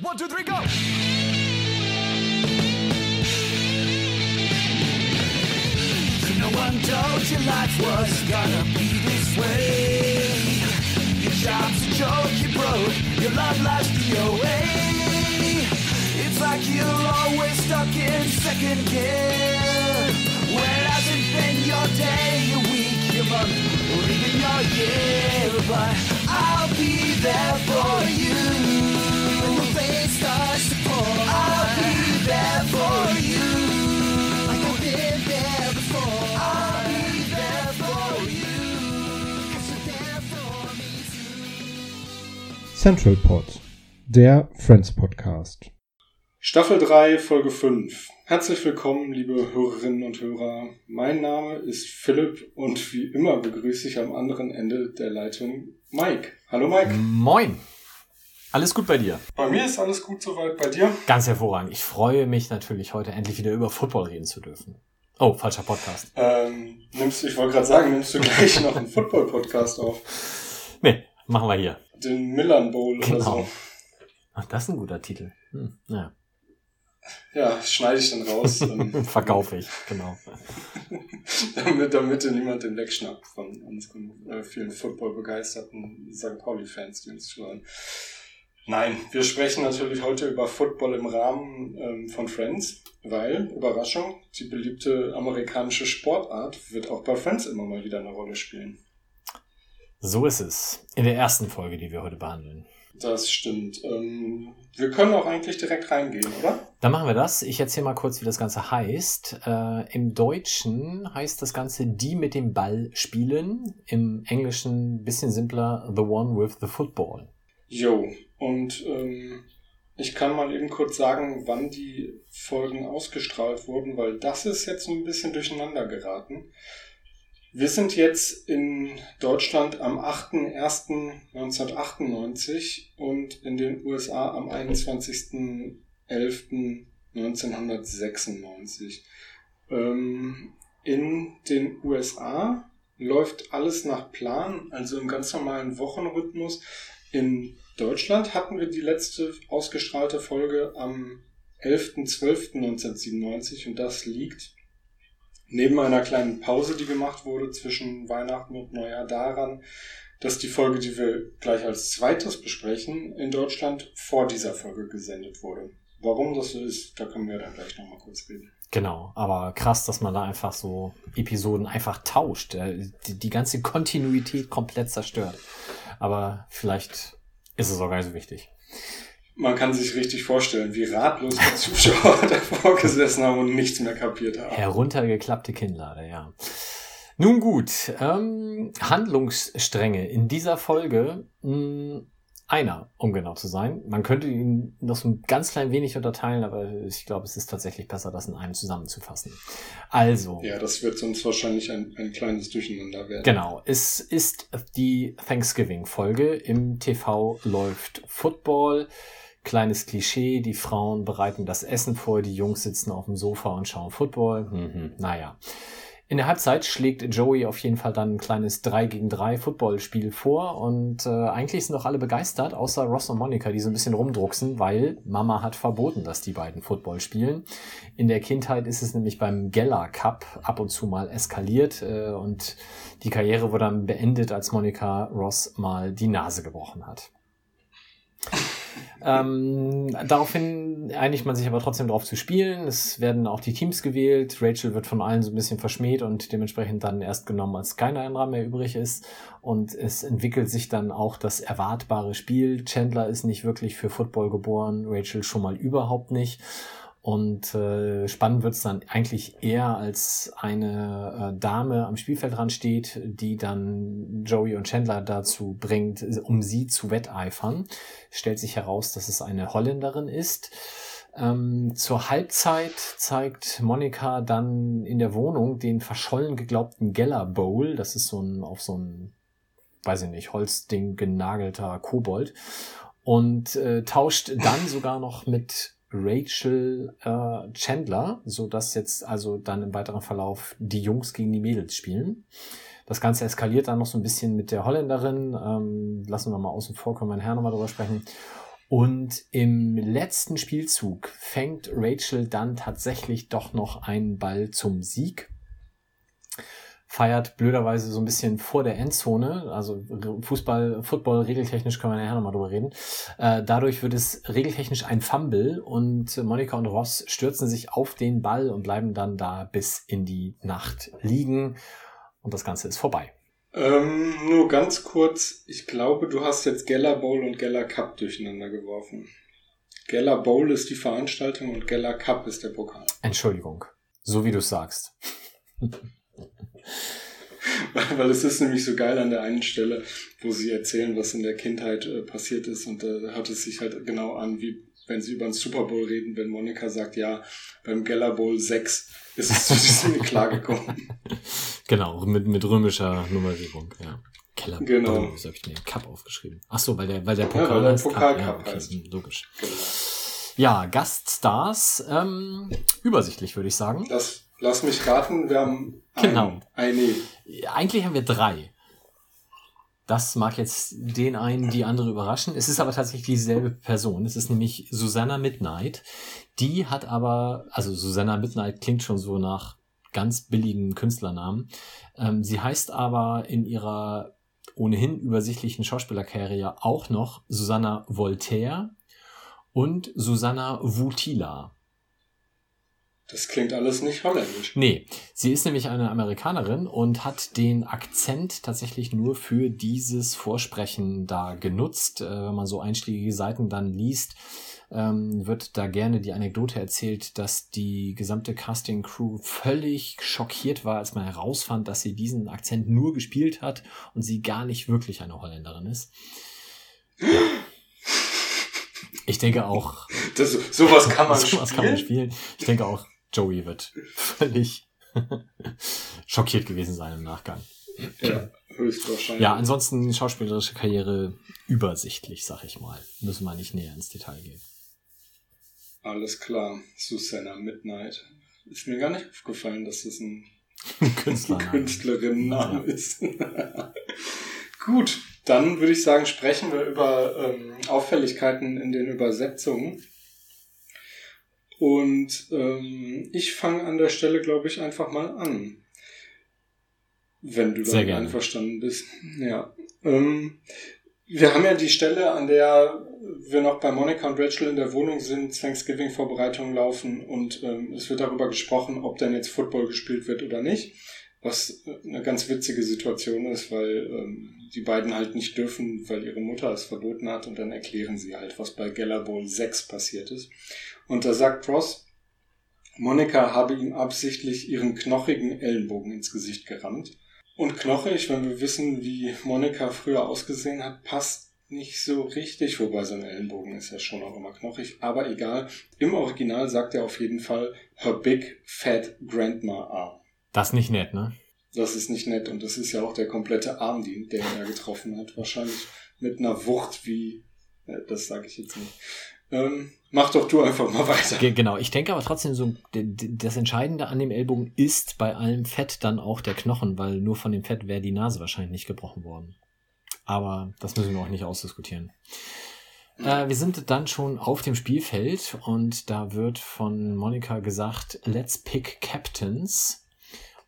One, two, three, go! No one told you life was gonna be this way. Your job's a joke, you broke, your love life's DOA. It's like you're always stuck in second gear. When it hasn't been your day, your week, your month, or even your year. But I'll be there for you. Central Pod, der Friends Podcast. Staffel 3, Folge 5. Herzlich willkommen, liebe Hörerinnen und Hörer. Mein Name ist Philipp und wie immer begrüße ich am anderen Ende der Leitung Mike. Hallo Mike. Moin. Alles gut bei dir? Bei mir ist alles gut soweit. Bei dir? Ganz hervorragend. Ich freue mich natürlich heute endlich wieder über Football reden zu dürfen. Oh, falscher Podcast. Ähm, nimmst, du- ich wollte gerade sagen, nimmst du gleich noch einen Football-Podcast auf? Nee, machen wir hier. Den Millern Bowl oder Genau. so. Ach, das ist ein guter Titel. Hm, ja. Ja, schneide ich dann raus, ähm, Verkaufe ich, genau. damit, damit niemand den wegschnappt von unseren äh, vielen Football-begeisterten St. Pauli-Fans, die uns hören. Nein, wir sprechen natürlich heute über Football im Rahmen ähm, von Friends, weil, Überraschung, die beliebte amerikanische Sportart wird auch bei Friends immer mal wieder eine Rolle spielen. So ist es. In der ersten Folge, die wir heute behandeln. Das stimmt. Ähm, wir können auch eigentlich direkt reingehen, oder? Dann machen wir das. Ich erzähle mal kurz, wie das Ganze heißt. Äh, Im Deutschen heißt das Ganze die mit dem Ball spielen. Im Englischen bisschen simpler, the one with the football. Jo, und ähm, ich kann mal eben kurz sagen, wann die Folgen ausgestrahlt wurden, weil das ist jetzt ein bisschen durcheinander geraten. Wir sind jetzt in Deutschland am 8.01.1998 und in den USA am 21.11.1996. Ähm, in den USA läuft alles nach Plan, also im ganz normalen Wochenrhythmus. In Deutschland hatten wir die letzte ausgestrahlte Folge am 11.12.1997 und das liegt neben einer kleinen Pause, die gemacht wurde zwischen Weihnachten und Neujahr daran, dass die Folge, die wir gleich als zweites besprechen, in Deutschland vor dieser Folge gesendet wurde. Warum das so ist, da können wir dann gleich nochmal kurz reden. Genau, aber krass, dass man da einfach so Episoden einfach tauscht, äh, die, die ganze Kontinuität komplett zerstört. Aber vielleicht ist es auch gar nicht so wichtig. Man kann sich richtig vorstellen, wie ratlos die Zuschauer davor gesessen haben und nichts mehr kapiert haben. Heruntergeklappte Kinnlade, ja. Nun gut, ähm, Handlungsstränge in dieser Folge, mh, einer, um genau zu sein. Man könnte ihn noch so ein ganz klein wenig unterteilen, aber ich glaube, es ist tatsächlich besser, das in einem zusammenzufassen. Also, Ja, das wird sonst wahrscheinlich ein, ein kleines Durcheinander werden. Genau, es ist die Thanksgiving-Folge. Im TV läuft Football. Kleines Klischee, die Frauen bereiten das Essen vor, die Jungs sitzen auf dem Sofa und schauen Football. Mhm, naja. In der Halbzeit schlägt Joey auf jeden Fall dann ein kleines 3 gegen 3 Footballspiel vor und äh, eigentlich sind doch alle begeistert, außer Ross und Monica, die so ein bisschen rumdrucksen, weil Mama hat verboten, dass die beiden Football spielen. In der Kindheit ist es nämlich beim Geller Cup ab und zu mal eskaliert äh, und die Karriere wurde dann beendet, als Monica Ross mal die Nase gebrochen hat. Ähm, daraufhin einigt man sich aber trotzdem darauf zu spielen. Es werden auch die Teams gewählt. Rachel wird von allen so ein bisschen verschmäht und dementsprechend dann erst genommen, als keiner anderer mehr übrig ist. Und es entwickelt sich dann auch das erwartbare Spiel. Chandler ist nicht wirklich für Football geboren, Rachel schon mal überhaupt nicht. Und äh, spannend wird's dann eigentlich eher, als eine äh, Dame am Spielfeldrand steht, die dann Joey und Chandler dazu bringt, um sie zu wetteifern. Stellt sich heraus, dass es eine Holländerin ist. Ähm, zur Halbzeit zeigt Monika dann in der Wohnung den verschollen geglaubten Geller Bowl. Das ist so ein auf so ein, weiß ich nicht, Holzding genagelter Kobold. Und äh, tauscht dann sogar noch mit Rachel äh, Chandler, so dass jetzt also dann im weiteren Verlauf die Jungs gegen die Mädels spielen. Das Ganze eskaliert dann noch so ein bisschen mit der Holländerin. Ähm, lassen wir mal außen vor, können wir nachher nochmal drüber sprechen. Und im letzten Spielzug fängt Rachel dann tatsächlich doch noch einen Ball zum Sieg. Feiert blöderweise so ein bisschen vor der Endzone. Also Fußball, Football, regeltechnisch können wir nachher nochmal drüber reden. Äh, dadurch wird es regeltechnisch ein Fumble und Monika und Ross stürzen sich auf den Ball und bleiben dann da bis in die Nacht liegen. Und das Ganze ist vorbei. Ähm, nur ganz kurz, ich glaube, du hast jetzt Geller Bowl und Geller Cup durcheinander geworfen. Geller Bowl ist die Veranstaltung und Geller Cup ist der Pokal. Entschuldigung, so wie du sagst. Weil es ist nämlich so geil an der einen Stelle, wo sie erzählen, was in der Kindheit äh, passiert ist und da äh, hört es sich halt genau an, wie wenn sie über den Super Bowl reden, wenn Monika sagt, ja, beim Geller Bowl 6 ist es zu diesem klar gekommen. Genau, mit, mit römischer Nummerierung, ja. Keller genau. So habe ich den Cup aufgeschrieben. Ach so, weil der, weil der Pokal, ja, weil der Pokal Cup, Cup, ja, okay, heißt. Logisch. Genau. Ja, Gaststars, ähm, übersichtlich würde ich sagen. Das, lass mich raten, wir haben genau. eine. Eigentlich haben wir drei. Das mag jetzt den einen, die andere überraschen. Es ist aber tatsächlich dieselbe Person. Es ist nämlich Susanna Midnight. Die hat aber, also Susanna Midnight klingt schon so nach ganz billigen Künstlernamen. Ähm, sie heißt aber in ihrer ohnehin übersichtlichen Schauspielerkarriere auch noch Susanna Voltaire und Susanna Vutila. Das klingt alles nicht holländisch. Nee, sie ist nämlich eine Amerikanerin und hat den Akzent tatsächlich nur für dieses Vorsprechen da genutzt. Äh, wenn man so einschlägige Seiten dann liest, ähm, wird da gerne die Anekdote erzählt, dass die gesamte Casting-Crew völlig schockiert war, als man herausfand, dass sie diesen Akzent nur gespielt hat und sie gar nicht wirklich eine Holländerin ist. Ja. Ich denke auch. Das, sowas kann man sowas spielen. kann man spielen. Ich denke auch, Joey wird völlig schockiert gewesen sein im Nachgang. Ja, höchstwahrscheinlich. Ja, ansonsten schauspielerische Karriere übersichtlich, sag ich mal. Müssen wir nicht näher ins Detail gehen. Alles klar, Susanna Midnight. Ist mir gar nicht aufgefallen, dass das ein Künstlerinnenname ist. Gut, dann würde ich sagen, sprechen wir über ähm, Auffälligkeiten in den Übersetzungen. Und ähm, ich fange an der Stelle, glaube ich, einfach mal an. Wenn du damit einverstanden bist. Ja. Ähm, wir haben ja die Stelle, an der wir noch bei Monica und Rachel in der Wohnung sind, Thanksgiving-Vorbereitungen laufen und ähm, es wird darüber gesprochen, ob denn jetzt Football gespielt wird oder nicht. Was eine ganz witzige Situation ist, weil ähm, die beiden halt nicht dürfen, weil ihre Mutter es verboten hat und dann erklären sie halt, was bei Geller Bowl 6 passiert ist. Und da sagt Ross, Monika habe ihm absichtlich ihren knochigen Ellenbogen ins Gesicht gerammt. Und knochig, wenn wir wissen, wie Monika früher ausgesehen hat, passt nicht so richtig, wobei sein Ellenbogen ist ja schon auch immer knochig, aber egal. Im Original sagt er auf jeden Fall her big fat grandma arm. Das ist nicht nett, ne? Das ist nicht nett und das ist ja auch der komplette Arm, den er getroffen hat. Wahrscheinlich mit einer Wucht wie, äh, das sage ich jetzt nicht. Ähm, mach doch du einfach mal weiter. Genau, ich denke aber trotzdem so, das Entscheidende an dem Ellbogen ist bei allem Fett dann auch der Knochen, weil nur von dem Fett wäre die Nase wahrscheinlich nicht gebrochen worden. Aber das müssen wir auch nicht ausdiskutieren. Äh, wir sind dann schon auf dem Spielfeld und da wird von Monika gesagt, let's pick captains.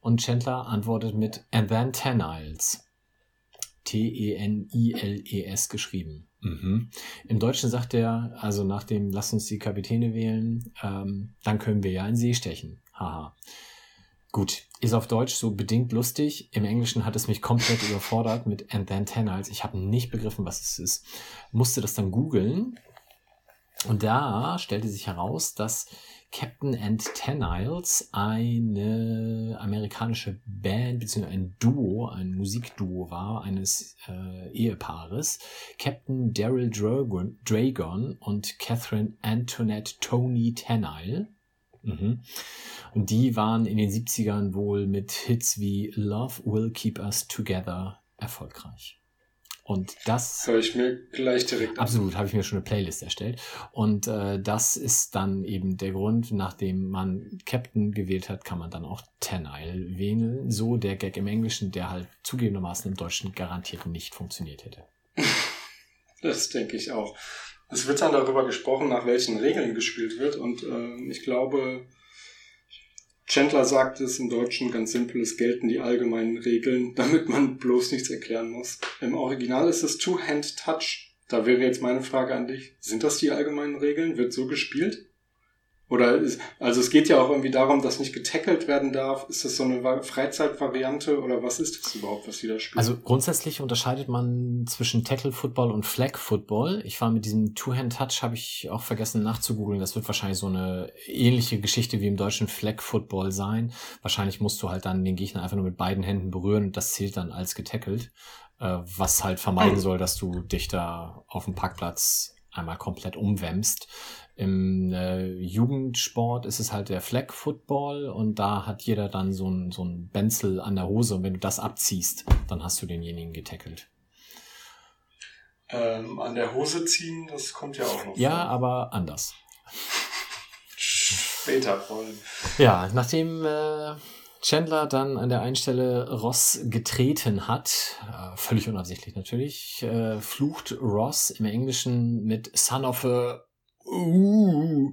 Und Chandler antwortet mit and then Teniles. T-E-N-I-L-E-S geschrieben. Mhm. Im Deutschen sagt er, also nach dem Lass uns die Kapitäne wählen, ähm, dann können wir ja in See stechen. Haha. Gut, ist auf Deutsch so bedingt lustig. Im Englischen hat es mich komplett überfordert mit And Then Tenals. Ich habe nicht begriffen, was es ist. Musste das dann googeln. Und da stellte sich heraus, dass Captain and Teniles eine amerikanische Band bzw. ein Duo, ein Musikduo war eines äh, Ehepaares. Captain Daryl Dragon, Dragon und Catherine Antoinette Tony Tenile. Mhm. Und die waren in den 70ern wohl mit Hits wie Love Will Keep Us Together erfolgreich. Und das höre ich mir gleich direkt an. Absolut, habe ich mir schon eine Playlist erstellt. Und äh, das ist dann eben der Grund, nachdem man Captain gewählt hat, kann man dann auch Tenile wählen. So der Gag im Englischen, der halt zugegebenermaßen im Deutschen garantiert nicht funktioniert hätte. Das denke ich auch. es wird dann darüber gesprochen, nach welchen Regeln gespielt wird. Und äh, ich glaube, Chandler sagt es im Deutschen ganz simpel, es gelten die allgemeinen Regeln, damit man bloß nichts erklären muss. Im Original ist es Two-Hand-Touch. Da wäre jetzt meine Frage an dich. Sind das die allgemeinen Regeln? Wird so gespielt? Oder ist, also es geht ja auch irgendwie darum, dass nicht getackelt werden darf. Ist das so eine Freizeitvariante oder was ist das überhaupt, was die da spielen? Also grundsätzlich unterscheidet man zwischen Tackle Football und Flag Football. Ich war mit diesem Two-Hand-Touch, habe ich auch vergessen nachzugoogeln. Das wird wahrscheinlich so eine ähnliche Geschichte wie im deutschen Flag Football sein. Wahrscheinlich musst du halt dann den Gegner einfach nur mit beiden Händen berühren und das zählt dann als getackelt. Äh, was halt vermeiden soll, dass du dich da auf dem Parkplatz einmal komplett umwämmst. Im äh, Jugendsport ist es halt der Flag Football und da hat jeder dann so ein, so ein Benzel an der Hose und wenn du das abziehst, dann hast du denjenigen getackelt. Ähm, an der Hose ziehen, das kommt ja auch noch. Ja, vor. aber anders. Später vor allem. Ja, nachdem äh, Chandler dann an der einen Stelle Ross getreten hat, äh, völlig unabsichtlich natürlich, äh, flucht Ross im Englischen mit Son of a uh,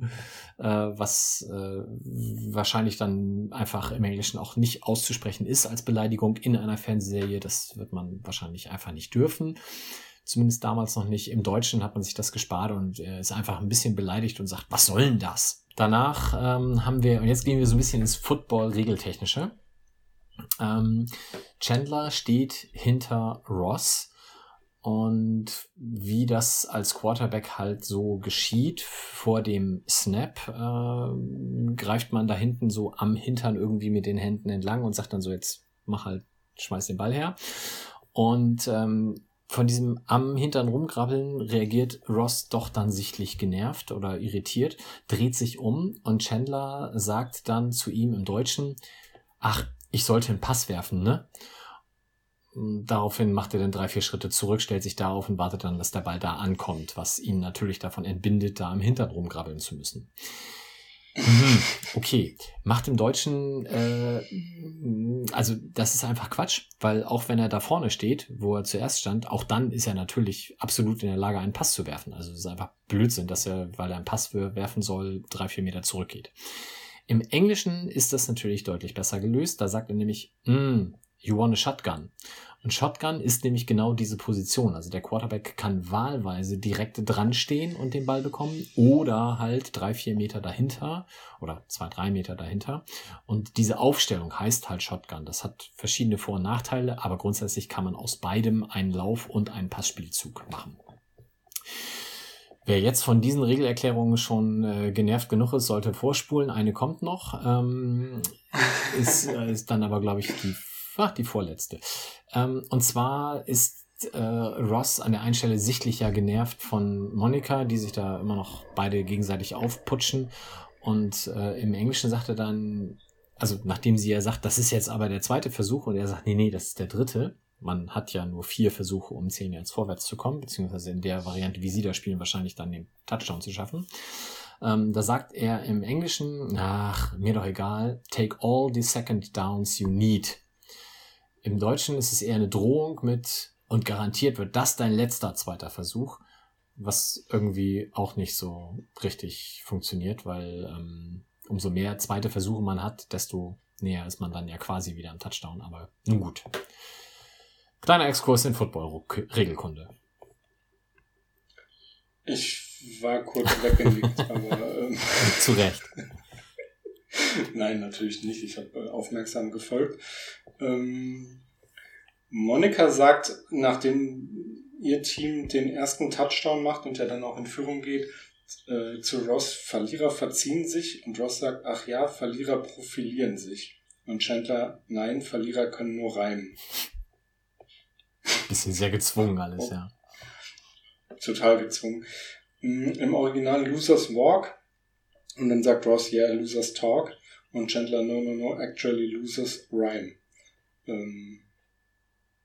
äh, was äh, wahrscheinlich dann einfach im Englischen auch nicht auszusprechen ist als Beleidigung in einer Fernsehserie. Das wird man wahrscheinlich einfach nicht dürfen. Zumindest damals noch nicht. Im Deutschen hat man sich das gespart und er ist einfach ein bisschen beleidigt und sagt, was soll denn das? Danach ähm, haben wir, und jetzt gehen wir so ein bisschen ins Football-Regeltechnische. Ähm, Chandler steht hinter Ross und wie das als Quarterback halt so geschieht, vor dem Snap äh, greift man da hinten so am Hintern irgendwie mit den Händen entlang und sagt dann so, jetzt mach halt, schmeiß den Ball her. Und ähm, von diesem am Hintern rumgrabbeln reagiert Ross doch dann sichtlich genervt oder irritiert, dreht sich um und Chandler sagt dann zu ihm im Deutschen, ach, ich sollte einen Pass werfen, ne? Daraufhin macht er dann drei, vier Schritte zurück, stellt sich da auf und wartet dann, dass der Ball da ankommt, was ihn natürlich davon entbindet, da im Hintern rumgrabbeln zu müssen. Mhm, okay, macht im Deutschen, äh, also das ist einfach Quatsch, weil auch wenn er da vorne steht, wo er zuerst stand, auch dann ist er natürlich absolut in der Lage, einen Pass zu werfen. Also es ist einfach Blödsinn, dass er, weil er einen Pass werfen soll, drei, vier Meter zurückgeht. Im Englischen ist das natürlich deutlich besser gelöst. Da sagt er nämlich, mm, You want a Shotgun. Und Shotgun ist nämlich genau diese Position. Also der Quarterback kann wahlweise direkt dran stehen und den Ball bekommen oder halt drei, vier Meter dahinter oder zwei, drei Meter dahinter. Und diese Aufstellung heißt halt Shotgun. Das hat verschiedene Vor- und Nachteile, aber grundsätzlich kann man aus beidem einen Lauf- und einen Passspielzug machen. Wer jetzt von diesen Regelerklärungen schon äh, genervt genug ist, sollte vorspulen. Eine kommt noch. Ähm, ist, äh, ist dann aber, glaube ich, die ach, die vorletzte. Ähm, und zwar ist äh, Ross an der einen Stelle sichtlich ja genervt von Monika, die sich da immer noch beide gegenseitig aufputschen. Und äh, im Englischen sagt er dann, also nachdem sie ja sagt, das ist jetzt aber der zweite Versuch, und er sagt, nee, nee, das ist der dritte. Man hat ja nur vier Versuche, um zehn Yards vorwärts zu kommen, beziehungsweise in der Variante, wie sie da spielen, wahrscheinlich dann den Touchdown zu schaffen. Ähm, da sagt er im Englischen, ach, mir doch egal, take all the second downs you need. Im Deutschen ist es eher eine Drohung mit und garantiert wird das dein letzter zweiter Versuch, was irgendwie auch nicht so richtig funktioniert, weil ähm, umso mehr zweite Versuche man hat, desto näher ist man dann ja quasi wieder am Touchdown. Aber nun gut. Kleiner Exkurs in Football-Regelkunde. Ich war kurz weggelegt, aber. Ähm, Zu Recht. Nein, natürlich nicht. Ich habe äh, aufmerksam gefolgt. Ähm, Monika sagt, nachdem ihr Team den ersten Touchdown macht und er dann auch in Führung geht, äh, zu Ross, Verlierer verziehen sich und Ross sagt, ach ja, Verlierer profilieren sich. Und Chandler, nein, Verlierer können nur reimen. Bisschen sehr gezwungen alles, ja. Total gezwungen. Mm, Im Original Losers Walk und dann sagt Ross, yeah, Losers Talk und Chandler, no, no, no, actually Losers Rhyme ähm,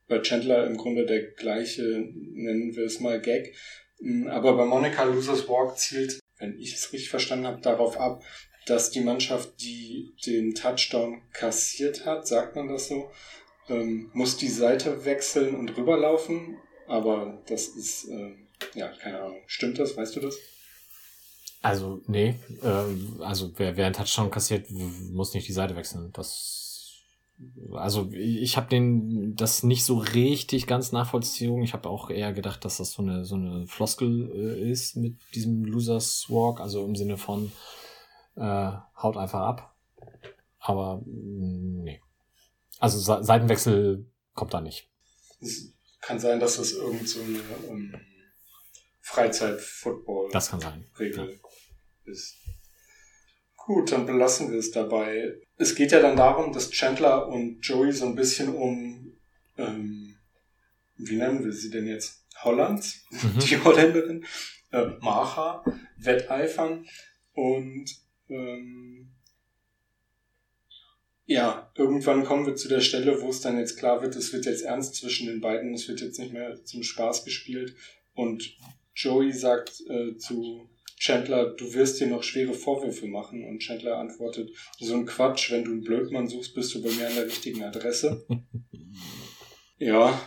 bei Chandler im Grunde der gleiche, nennen wir es mal Gag. Mm, aber bei Monica Losers Walk zielt, wenn ich es richtig verstanden habe, darauf ab, dass die Mannschaft, die den Touchdown kassiert hat, sagt man das so, ähm, muss die Seite wechseln und rüberlaufen. Aber das ist äh, ja, keine Ahnung. Stimmt das? Weißt du das? Also, nee, äh, also wer, wer einen Touchdown kassiert, muss nicht die Seite wechseln. Das, also ich habe den das nicht so richtig ganz nachvollzogen. Ich habe auch eher gedacht, dass das so eine so eine Floskel äh, ist mit diesem Losers Walk, also im Sinne von äh, haut einfach ab. Aber mm, nee. Also Se Seitenwechsel kommt da nicht. Es kann sein, dass das irgend so eine um, Freizeit-Football-Regel Das kann sein. Ja. ist. Gut, dann belassen wir es dabei. Es geht ja dann darum, dass Chandler und Joey so ein bisschen um, ähm, wie nennen wir sie denn jetzt? Hollands, Mhm. die Holländerin, äh, Macha, wetteifern und ähm, ja, irgendwann kommen wir zu der Stelle, wo es dann jetzt klar wird, es wird jetzt ernst zwischen den beiden, es wird jetzt nicht mehr zum Spaß gespielt und Joey sagt äh, zu Chandler, du wirst dir noch schwere Vorwürfe machen und Chandler antwortet, so ein Quatsch, wenn du einen Blödmann suchst, bist du bei mir an der richtigen Adresse. ja,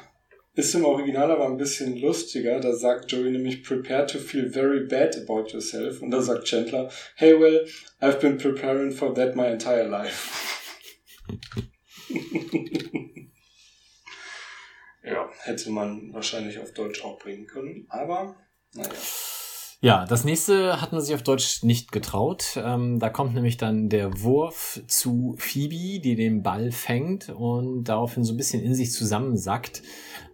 ist im Original aber ein bisschen lustiger. Da sagt Joey nämlich, prepare to feel very bad about yourself. Und da sagt Chandler, hey well, I've been preparing for that my entire life. ja, hätte man wahrscheinlich auf Deutsch auch bringen können. Aber, naja. Ja, das nächste hat man sich auf Deutsch nicht getraut. Ähm, da kommt nämlich dann der Wurf zu Phoebe, die den Ball fängt und daraufhin so ein bisschen in sich zusammensackt.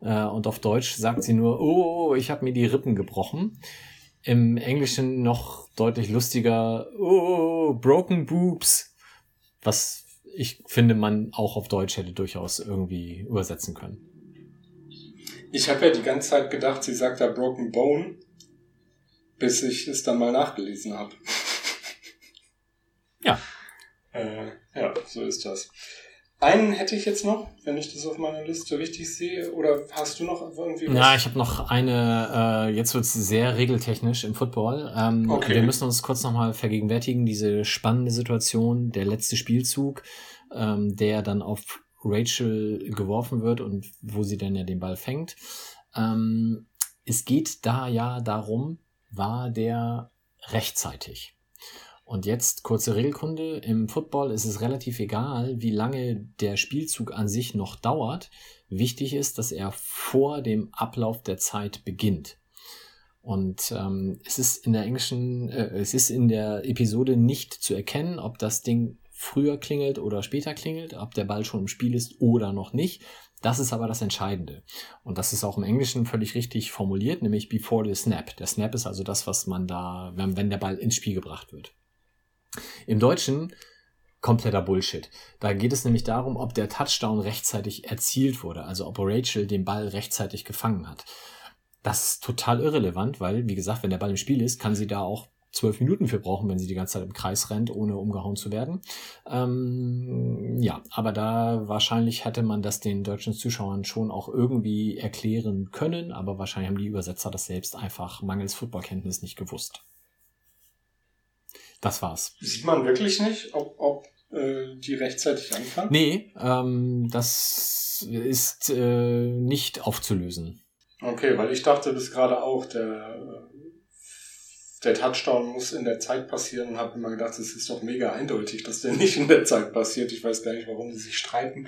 Äh, und auf Deutsch sagt sie nur, oh, ich habe mir die Rippen gebrochen. Im Englischen noch deutlich lustiger, oh, broken boobs. Was ich finde, man auch auf Deutsch hätte durchaus irgendwie übersetzen können. Ich habe ja die ganze Zeit gedacht, sie sagt da Broken Bone, bis ich es dann mal nachgelesen habe. Ja. Äh, ja, so ist das. Einen hätte ich jetzt noch, wenn ich das auf meiner Liste richtig sehe. Oder hast du noch irgendwie was? Ja, ich habe noch eine, äh, jetzt wird's sehr regeltechnisch im Football. Ähm, Okay. Wir müssen uns kurz nochmal vergegenwärtigen, diese spannende Situation, der letzte Spielzug, ähm, der dann auf Rachel geworfen wird und wo sie dann ja den Ball fängt. Ähm, es geht da ja darum, war der rechtzeitig? Und jetzt kurze Regelkunde. Im Football ist es relativ egal, wie lange der Spielzug an sich noch dauert. Wichtig ist, dass er vor dem Ablauf der Zeit beginnt. Und ähm, es ist in der englischen, äh, es ist in der Episode nicht zu erkennen, ob das Ding früher klingelt oder später klingelt, ob der Ball schon im Spiel ist oder noch nicht. Das ist aber das Entscheidende. Und das ist auch im Englischen völlig richtig formuliert, nämlich before the snap. Der Snap ist also das, was man da, wenn, wenn der Ball ins Spiel gebracht wird. Im Deutschen kompletter Bullshit. Da geht es nämlich darum, ob der Touchdown rechtzeitig erzielt wurde, also ob Rachel den Ball rechtzeitig gefangen hat. Das ist total irrelevant, weil, wie gesagt, wenn der Ball im Spiel ist, kann sie da auch zwölf Minuten für brauchen, wenn sie die ganze Zeit im Kreis rennt, ohne umgehauen zu werden. Ähm, ja, aber da wahrscheinlich hätte man das den deutschen Zuschauern schon auch irgendwie erklären können, aber wahrscheinlich haben die Übersetzer das selbst einfach mangels Footballkenntnis nicht gewusst. Das war's. Sieht man wirklich nicht, ob, ob äh, die rechtzeitig anfangen? Nee, ähm, das ist äh, nicht aufzulösen. Okay, weil ich dachte bis gerade auch, der, der Touchdown muss in der Zeit passieren und habe immer gedacht, es ist doch mega eindeutig, dass der nicht in der Zeit passiert. Ich weiß gar nicht, warum sie sich streiten.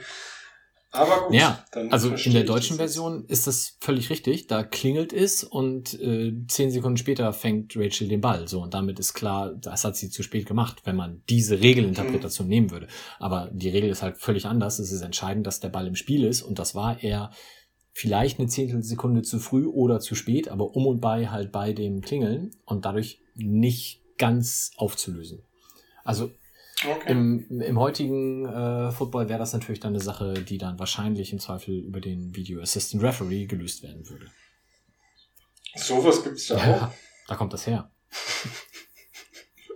Aber gut, Ja, dann Also in der deutschen. Version ist das völlig richtig. Da klingelt es und äh, zehn Sekunden später fängt Rachel den Ball. So und damit ist klar, das hat sie zu spät gemacht, wenn man diese Regelinterpretation Mhm. nehmen würde. Aber die Regel ist halt völlig anders. Es ist entscheidend, dass der Ball im Spiel ist und das war er vielleicht eine Zehntelsekunde zu früh oder zu spät, aber um und bei halt bei dem Klingeln und dadurch nicht ganz aufzulösen. Also Okay. im, im heutigen äh, Football wäre das natürlich dann eine Sache, die dann wahrscheinlich im Zweifel über den Video Assistant Referee gelöst werden würde. Sowas gibt's da auch. Ja, da kommt das her.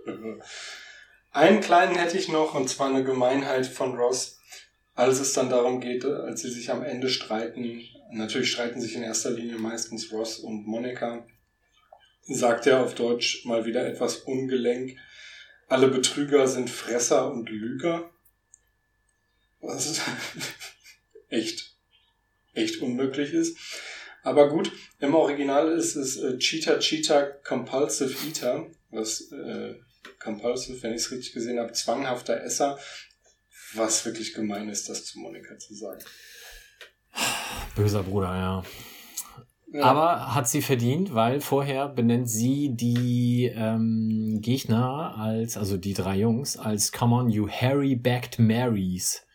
Äh, Einen kleinen hätte ich noch, und zwar eine Gemeinheit von Ross, als es dann darum geht, als sie sich am Ende streiten. Natürlich streiten sich in erster Linie meistens Ross und Monika. Sagt er auf Deutsch mal wieder etwas ungelenk. Alle Betrüger sind Fresser und Lüger. Was echt, echt unmöglich ist. Aber gut, im Original ist es äh, Cheetah Cheetah Compulsive Eater, was äh, Compulsive, wenn ich es richtig gesehen habe, zwanghafter Esser, was wirklich gemein ist, das zu Monika zu sagen. Böser Bruder, ja. Ja. Aber hat sie verdient, weil vorher benennt sie die ähm, Gegner als, also die drei Jungs, als Come on, you Harry-backed Marys.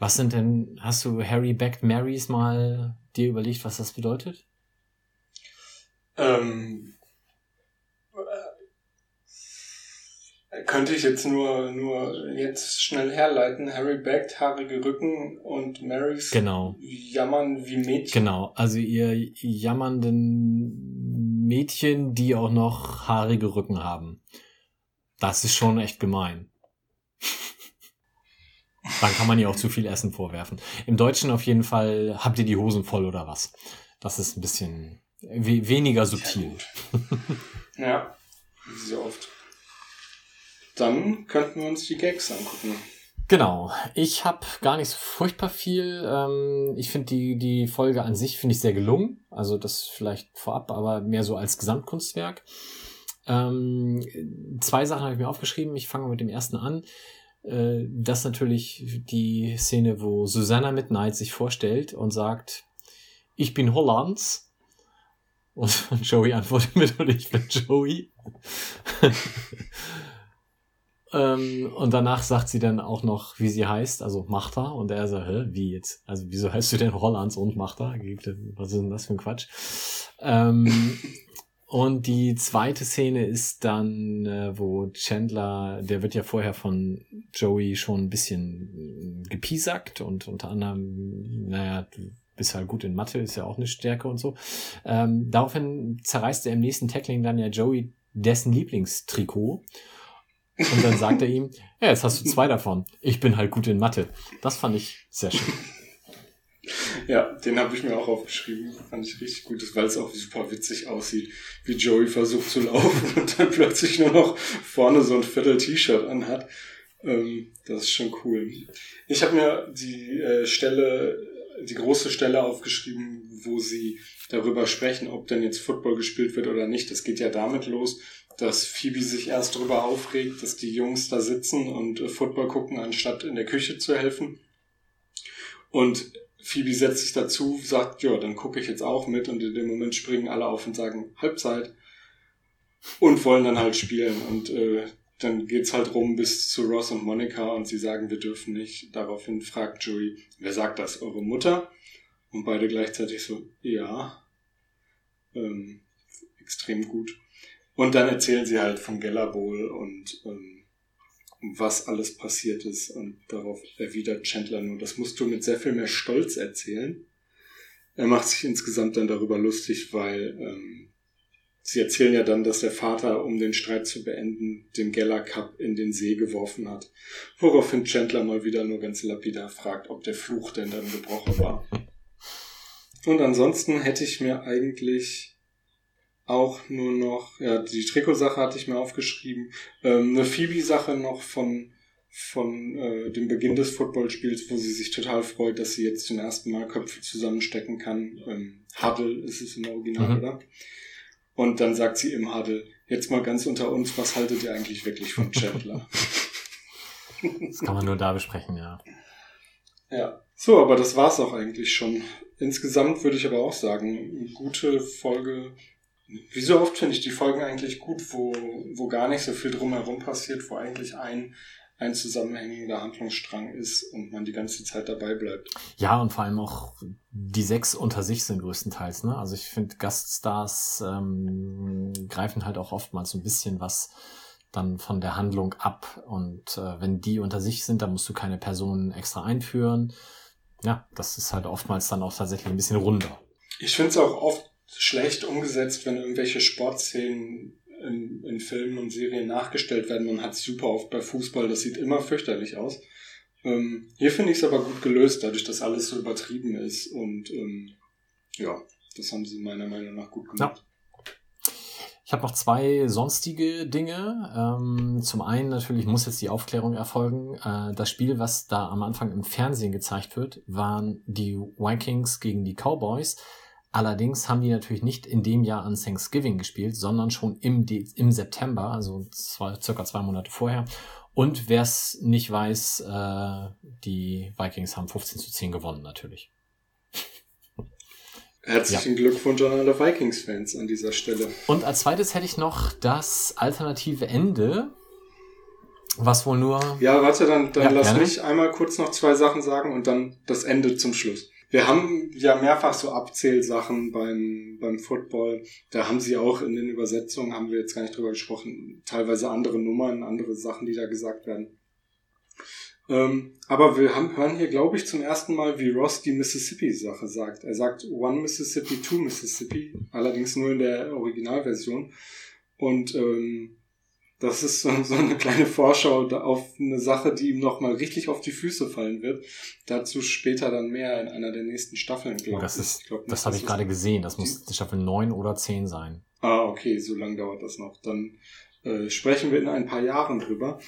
Was sind denn, hast du Harry-backed Marys mal dir überlegt, was das bedeutet? Ähm, äh, könnte ich jetzt nur, nur jetzt schnell herleiten. Harry backt haarige Rücken und Marys Genau. jammern wie Mädchen. Genau, also ihr jammernden Mädchen, die auch noch haarige Rücken haben. Das ist schon echt gemein. Dann kann man ihr auch zu viel Essen vorwerfen. Im Deutschen auf jeden Fall habt ihr die Hosen voll oder was. Das ist ein bisschen we weniger subtil. Ja, wie so oft. Dann könnten wir uns die Gags angucken. Genau. Ich habe gar nicht so furchtbar viel. Ähm, ich finde die, die Folge an sich finde ich sehr gelungen. Also das vielleicht vorab, aber mehr so als Gesamtkunstwerk. Ähm, zwei Sachen habe ich mir aufgeschrieben. Ich fange mit dem ersten an. Äh, das ist natürlich die Szene, wo Susanna Midnight sich vorstellt und sagt, ich bin Hollands. Und Joey antwortet mit, und ich bin Joey. ähm, und danach sagt sie dann auch noch, wie sie heißt, also Machta. Und er sagt, hä, wie jetzt? Also wieso heißt du denn Hollands und Machta? Was ist denn das für ein Quatsch? Ähm, und die zweite Szene ist dann, äh, wo Chandler, der wird ja vorher von Joey schon ein bisschen gepiesackt und unter anderem, naja, du bist halt gut in Mathe, ist ja auch eine Stärke und so. Ähm, daraufhin zerreißt er im nächsten Tackling dann ja Joey dessen Lieblingstrikot. Und dann sagt er ihm, ja, jetzt hast du zwei davon. Ich bin halt gut in Mathe. Das fand ich sehr schön. Ja, den habe ich mir auch aufgeschrieben. Fand ich richtig gut, weil es auch super witzig aussieht, wie Joey versucht zu laufen und dann plötzlich nur noch vorne so ein Viertel-T-Shirt anhat. Ähm, das ist schon cool. Ich habe mir die äh, Stelle, die große Stelle aufgeschrieben, wo sie darüber sprechen, ob denn jetzt Football gespielt wird oder nicht. Das geht ja damit los, dass Phoebe sich erst darüber aufregt, dass die Jungs da sitzen und äh, Football gucken, anstatt in der Küche zu helfen. Und Phoebe setzt sich dazu, sagt, ja, dann gucke ich jetzt auch mit und in dem Moment springen alle auf und sagen Halbzeit und wollen dann halt spielen und äh, dann geht's halt rum bis zu Ross und Monica und sie sagen, wir dürfen nicht. Daraufhin fragt Joey, wer sagt das? Eure Mutter? Und beide gleichzeitig so, ja. Ähm, extrem gut. Und dann erzählen sie halt vom Geller Bowl und ähm, was alles passiert ist. Und darauf erwidert Chandler nur, das musst du mit sehr viel mehr Stolz erzählen. Er macht sich insgesamt dann darüber lustig, weil ähm, sie erzählen ja dann, dass der Vater, um den Streit zu beenden, den Geller Cup in den See geworfen hat. Woraufhin Chandler mal wieder nur ganz lapidar fragt, ob der Fluch denn dann gebrochen war. Und ansonsten hätte ich mir eigentlich auch nur noch, ja, die Trikotsache hatte ich mir aufgeschrieben, ähm, eine Phoebe-Sache noch von, von äh, dem Beginn des Footballspiels, wo sie sich total freut, dass sie jetzt zum ersten Mal Köpfe zusammenstecken kann. Ähm, Huddle ist es im Original, Mhm. oder? Und dann sagt sie im Huddle, jetzt mal ganz unter uns, was haltet ihr eigentlich wirklich von Chandler? Das kann man nur da besprechen, ja. Ja. So, aber das war's auch eigentlich schon. Insgesamt würde ich aber auch sagen, eine gute Folge. Wie so oft finde ich die Folgen eigentlich gut, wo, wo gar nicht so viel drumherum passiert, wo eigentlich ein, ein zusammenhängender Handlungsstrang ist und man die ganze Zeit dabei bleibt. Ja, und vor allem auch die sechs unter sich sind größtenteils, ne? Also ich finde, Gaststars ähm, greifen halt auch oftmals so ein bisschen was dann von der Handlung ab. Und äh, wenn die unter sich sind, dann musst du keine Personen extra einführen. Ja, das ist halt oftmals dann auch tatsächlich ein bisschen runder. Ich finde es auch oft schlecht umgesetzt, wenn irgendwelche Sportszenen in, in Filmen und Serien nachgestellt werden. Man hat es super oft bei Fußball, das sieht immer fürchterlich aus. Ähm, hier finde ich es aber gut gelöst, dadurch, dass alles so übertrieben ist. Und ähm, ja, das haben sie meiner Meinung nach gut gemacht. Ich habe noch zwei sonstige Dinge. Ähm, zum einen natürlich muss jetzt die Aufklärung erfolgen. Äh, das Spiel, was da am Anfang im Fernsehen gezeigt wird, waren die Vikings gegen die Cowboys. Allerdings haben die natürlich nicht in dem Jahr an Thanksgiving gespielt, sondern schon im, De im September, also zwei, circa zwei Monate vorher. Und wer es nicht weiß, äh, die Vikings haben 15 zu 10 gewonnen natürlich. Herzlichen ja. Glückwunsch an alle Vikings-Fans an dieser Stelle. Und als zweites hätte ich noch das alternative Ende, was wohl nur. Ja, warte, dann, dann ja, lass gerne. mich einmal kurz noch zwei Sachen sagen und dann das Ende zum Schluss. Wir haben ja mehrfach so Abzählsachen beim, beim Football. Da haben sie auch in den Übersetzungen, haben wir jetzt gar nicht drüber gesprochen, teilweise andere Nummern, andere Sachen, die da gesagt werden. Ähm, aber wir haben, hören hier, glaube ich, zum ersten Mal, wie Ross die Mississippi-Sache sagt. Er sagt One Mississippi, Two Mississippi, allerdings nur in der Originalversion. Und ähm, das ist so, so eine kleine Vorschau auf eine Sache, die ihm nochmal richtig auf die Füße fallen wird. Dazu später dann mehr in einer der nächsten Staffeln, glaube oh, das ich. Ist, glaub, das habe ich gerade gesehen. Das muss Staffel 9 oder 10 sein. Ah, okay, so lange dauert das noch. Dann äh, sprechen wir in ein paar Jahren drüber.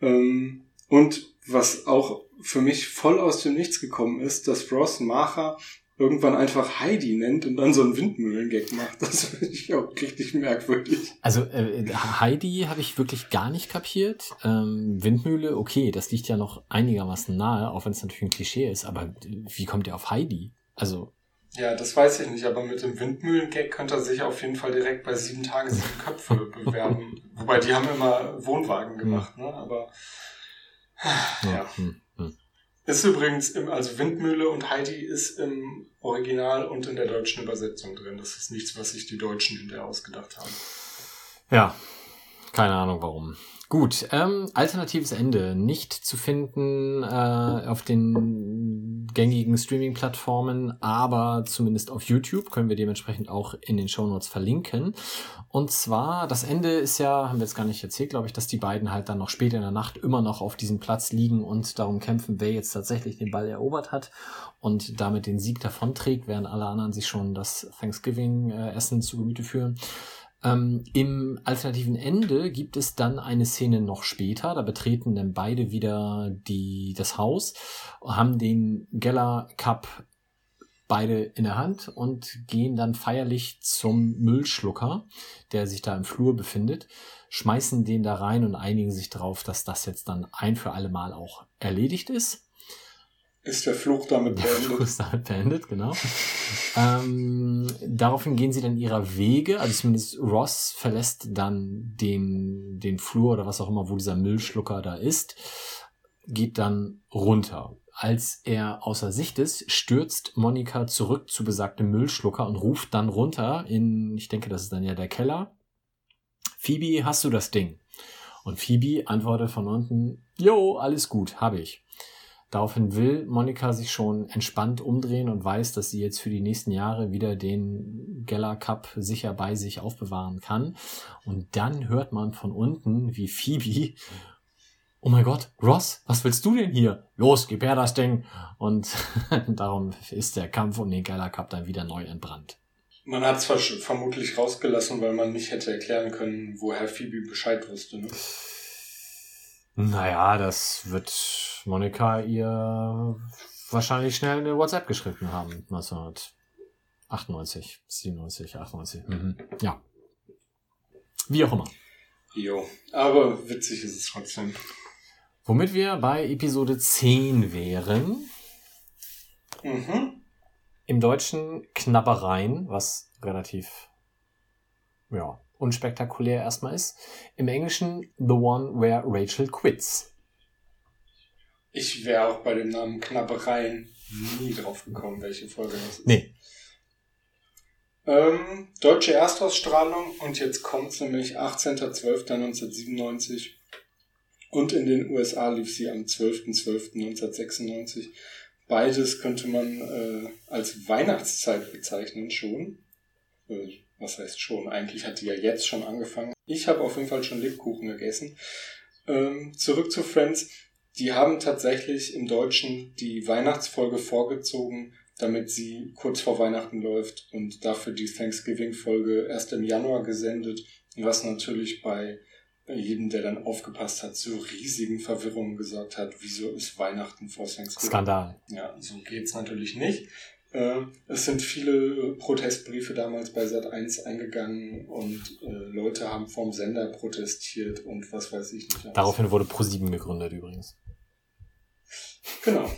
Ähm, und was auch für mich voll aus dem Nichts gekommen ist, dass Ross Macher irgendwann einfach Heidi nennt und dann so einen Windmühlengag macht. Das finde ich auch richtig merkwürdig. Also äh, Heidi habe ich wirklich gar nicht kapiert. Ähm, Windmühle, okay, das liegt ja noch einigermaßen nahe, auch wenn es natürlich ein Klischee ist, aber wie kommt ihr auf Heidi? Also ja, das weiß ich nicht, aber mit dem Windmühlengag könnte er sich auf jeden Fall direkt bei sieben Tagen sieben Köpfe bewerben. Wobei die haben immer Wohnwagen gemacht, ne? Aber ja. Hm, hm. Ist übrigens im, also Windmühle und Heidi ist im Original und in der deutschen Übersetzung drin. Das ist nichts, was sich die Deutschen hinterher ausgedacht haben. Ja, keine Ahnung warum. Gut, ähm, alternatives Ende. Nicht zu finden äh, auf den gängigen Streaming-Plattformen, aber zumindest auf YouTube können wir dementsprechend auch in den Shownotes verlinken. Und zwar, das Ende ist ja, haben wir jetzt gar nicht erzählt, glaube ich, dass die beiden halt dann noch später in der Nacht immer noch auf diesem Platz liegen und darum kämpfen, wer jetzt tatsächlich den Ball erobert hat und damit den Sieg davonträgt, während alle anderen sich schon das Thanksgiving-Essen äh, zu Gemüte führen. Ähm, Im alternativen Ende gibt es dann eine Szene noch später. Da betreten dann beide wieder die, das Haus, haben den Geller Cup beide in der Hand und gehen dann feierlich zum Müllschlucker, der sich da im Flur befindet, schmeißen den da rein und einigen sich darauf, dass das jetzt dann ein für alle Mal auch erledigt ist. Ist der Fluch damit beendet? Der Fluch ist damit beendet, genau. ähm, daraufhin gehen sie dann ihrer Wege, also zumindest Ross verlässt dann den, den Flur oder was auch immer, wo dieser Müllschlucker da ist, geht dann runter. Als er außer Sicht ist, stürzt Monika zurück zu besagtem Müllschlucker und ruft dann runter in, ich denke, das ist dann ja der Keller. Phoebe, hast du das Ding? Und Phoebe antwortet von unten, Jo, alles gut, habe ich. Daraufhin will Monika sich schon entspannt umdrehen und weiß, dass sie jetzt für die nächsten Jahre wieder den Geller Cup sicher bei sich aufbewahren kann. Und dann hört man von unten, wie Phoebe, oh mein Gott, Ross, was willst du denn hier? Los, gib her das Ding. Und darum ist der Kampf um den Geller Cup dann wieder neu entbrannt. Man hat es vermutlich rausgelassen, weil man nicht hätte erklären können, woher Phoebe Bescheid wusste. Ne? Naja, das wird Monika ihr wahrscheinlich schnell eine WhatsApp geschrieben haben. 1998, 97, 98. Mhm. Ja. Wie auch immer. Jo, aber witzig ist es trotzdem. Womit wir bei Episode 10 wären. Mhm. Im Deutschen Knabbereien, was relativ, ja, unspektakulär erstmal ist. Im Englischen The One Where Rachel Quits. Ich wäre auch bei dem Namen Knabbereien nie drauf gekommen, welche Folge das ist. Nee. Ähm, deutsche Erstausstrahlung und jetzt kommt's nämlich 18.12.1997 und in den USA lief sie am 12.12.1996. Beides könnte man äh, als Weihnachtszeit bezeichnen schon. Äh, was heißt schon? Eigentlich hat die ja jetzt schon angefangen. Ich habe auf jeden Fall schon Lebkuchen gegessen. Ähm, zurück zu Friends. Die haben tatsächlich im Deutschen die Weihnachtsfolge vorgezogen, damit sie kurz vor Weihnachten läuft und dafür die Thanksgiving-Folge erst im Januar gesendet, was natürlich bei jedem, der dann aufgepasst hat, zu riesigen Verwirrungen gesagt hat, wieso ist Weihnachten vor Thanksgiving? Skandal. Ja, so geht's natürlich nicht. Äh, es sind viele Protestbriefe damals bei Sat1 eingegangen und äh, Leute haben vom Sender protestiert und was weiß ich nicht. Daraufhin wurde ProSieben gegründet übrigens. Genau.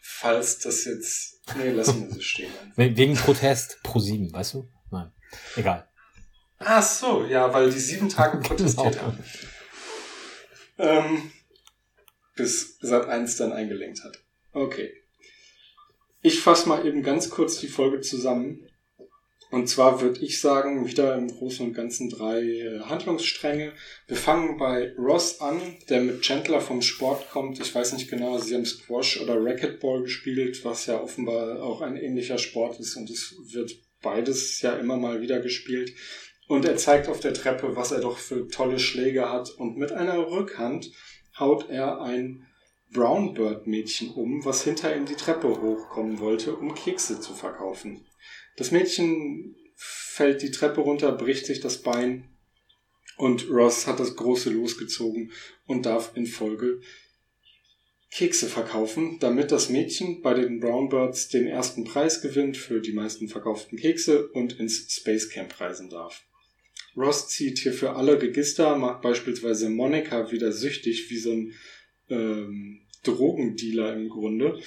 Falls das jetzt. Nee, lassen wir es stehen. Wegen Protest ProSieben, weißt du? Nein. Egal. Ach so, ja, weil die sieben Tage protestiert Genau. haben. Ähm, bis Sat 1 dann eingelenkt hat. Okay. Ich fasse mal eben ganz kurz die Folge zusammen. Und zwar würde ich sagen, wieder im Großen und Ganzen drei äh, Handlungsstränge. Wir fangen bei Ross an, der mit Chandler vom Sport kommt. Ich weiß nicht genau, sie haben Squash oder Racquetball gespielt, was ja offenbar auch ein ähnlicher Sport ist und es wird beides ja immer mal wieder gespielt. Und er zeigt auf der Treppe, was er doch für tolle Schläge hat. Und mit einer Rückhand haut er ein Brownbird-Mädchen um, was hinter ihm die Treppe hochkommen wollte, um Kekse zu verkaufen. Das Mädchen fällt die Treppe runter, bricht sich das Bein und Ross hat das große losgezogen und darf in Folge Kekse verkaufen, damit das Mädchen bei den Brownbirds den ersten Preis gewinnt für die meisten verkauften Kekse und ins Space Camp reisen darf. Ross zieht hier für alle Register, macht beispielsweise Monica wieder süchtig, wie so ein ähm, Drogendealer im Grunde,